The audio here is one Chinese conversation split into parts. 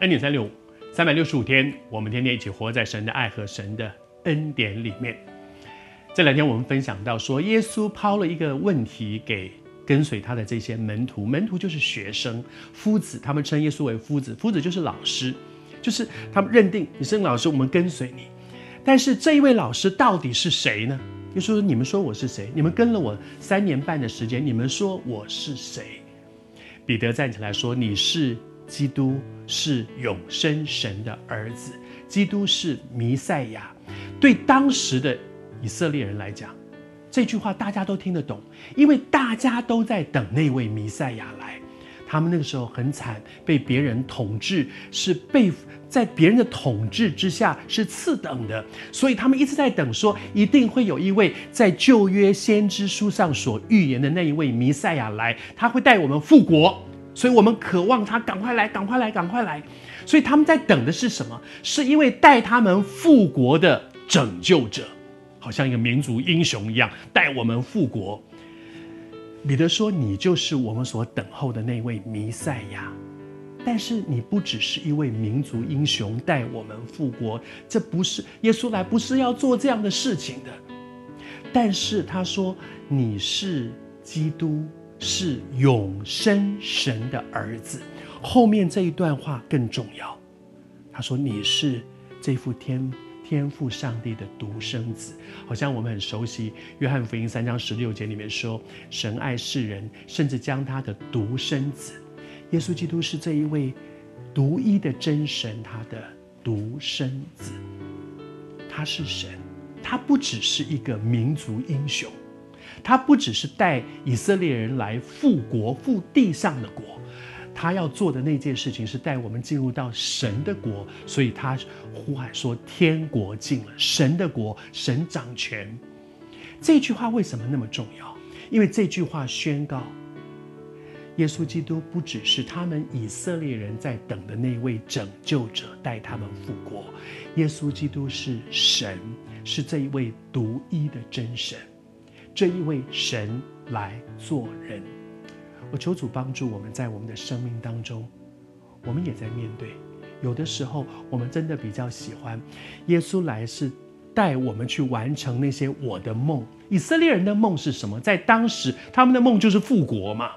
恩典三六五，三百六十五天，我们天天一起活在神的爱和神的恩典里面。这两天我们分享到说，耶稣抛了一个问题给跟随他的这些门徒，门徒就是学生、夫子，他们称耶稣为夫子，夫子就是老师，就是他们认定你是老师，我们跟随你。但是这一位老师到底是谁呢？耶稣说：“你们说我是谁？你们跟了我三年半的时间，你们说我是谁？”彼得站起来说：“你是。”基督是永生神的儿子，基督是弥赛亚。对当时的以色列人来讲，这句话大家都听得懂，因为大家都在等那位弥赛亚来。他们那个时候很惨，被别人统治，是被在别人的统治之下是次等的，所以他们一直在等，说一定会有一位在旧约先知书上所预言的那一位弥赛亚来，他会带我们复国。所以我们渴望他赶快来，赶快来，赶快来。所以他们在等的是什么？是因为带他们复国的拯救者，好像一个民族英雄一样，带我们复国。彼得说：“你就是我们所等候的那位弥赛亚。”但是你不只是一位民族英雄，带我们复国，这不是耶稣来，不是要做这样的事情的。但是他说：“你是基督。”是永生神的儿子，后面这一段话更重要。他说：“你是这副天天赋上帝的独生子。”好像我们很熟悉《约翰福音》三章十六节里面说：“神爱世人，甚至将他的独生子。”耶稣基督是这一位独一的真神，他的独生子。他是神，他不只是一个民族英雄。他不只是带以色列人来复国、复地上的国，他要做的那件事情是带我们进入到神的国，所以他呼喊说：“天国近了，神的国，神掌权。”这句话为什么那么重要？因为这句话宣告，耶稣基督不只是他们以色列人在等的那位拯救者，带他们复国。耶稣基督是神，是这一位独一的真神。这一位神来做人，我求主帮助我们在我们的生命当中，我们也在面对。有的时候，我们真的比较喜欢耶稣来是带我们去完成那些我的梦。以色列人的梦是什么？在当时，他们的梦就是复国嘛，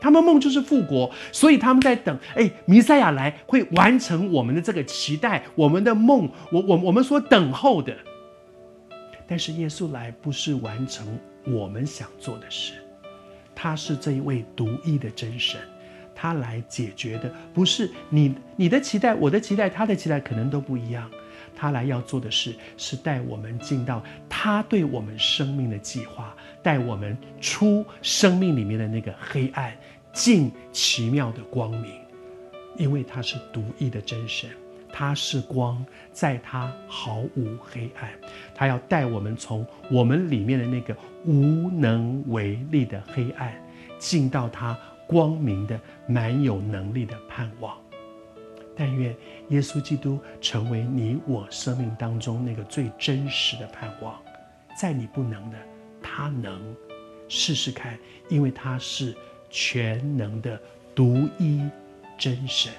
他们梦就是复国，所以他们在等，哎，弥赛亚来会完成我们的这个期待，我们的梦，我我我们所等候的。但是耶稣来不是完成我们想做的事，他是这一位独一的真神，他来解决的不是你你的期待，我的期待，他的期待可能都不一样。他来要做的事是带我们进到他对我们生命的计划，带我们出生命里面的那个黑暗，进奇妙的光明，因为他是独一的真神。他是光，在他毫无黑暗。他要带我们从我们里面的那个无能为力的黑暗，进到他光明的满有能力的盼望。但愿耶稣基督成为你我生命当中那个最真实的盼望。在你不能的，他能。试试看，因为他是全能的独一真神。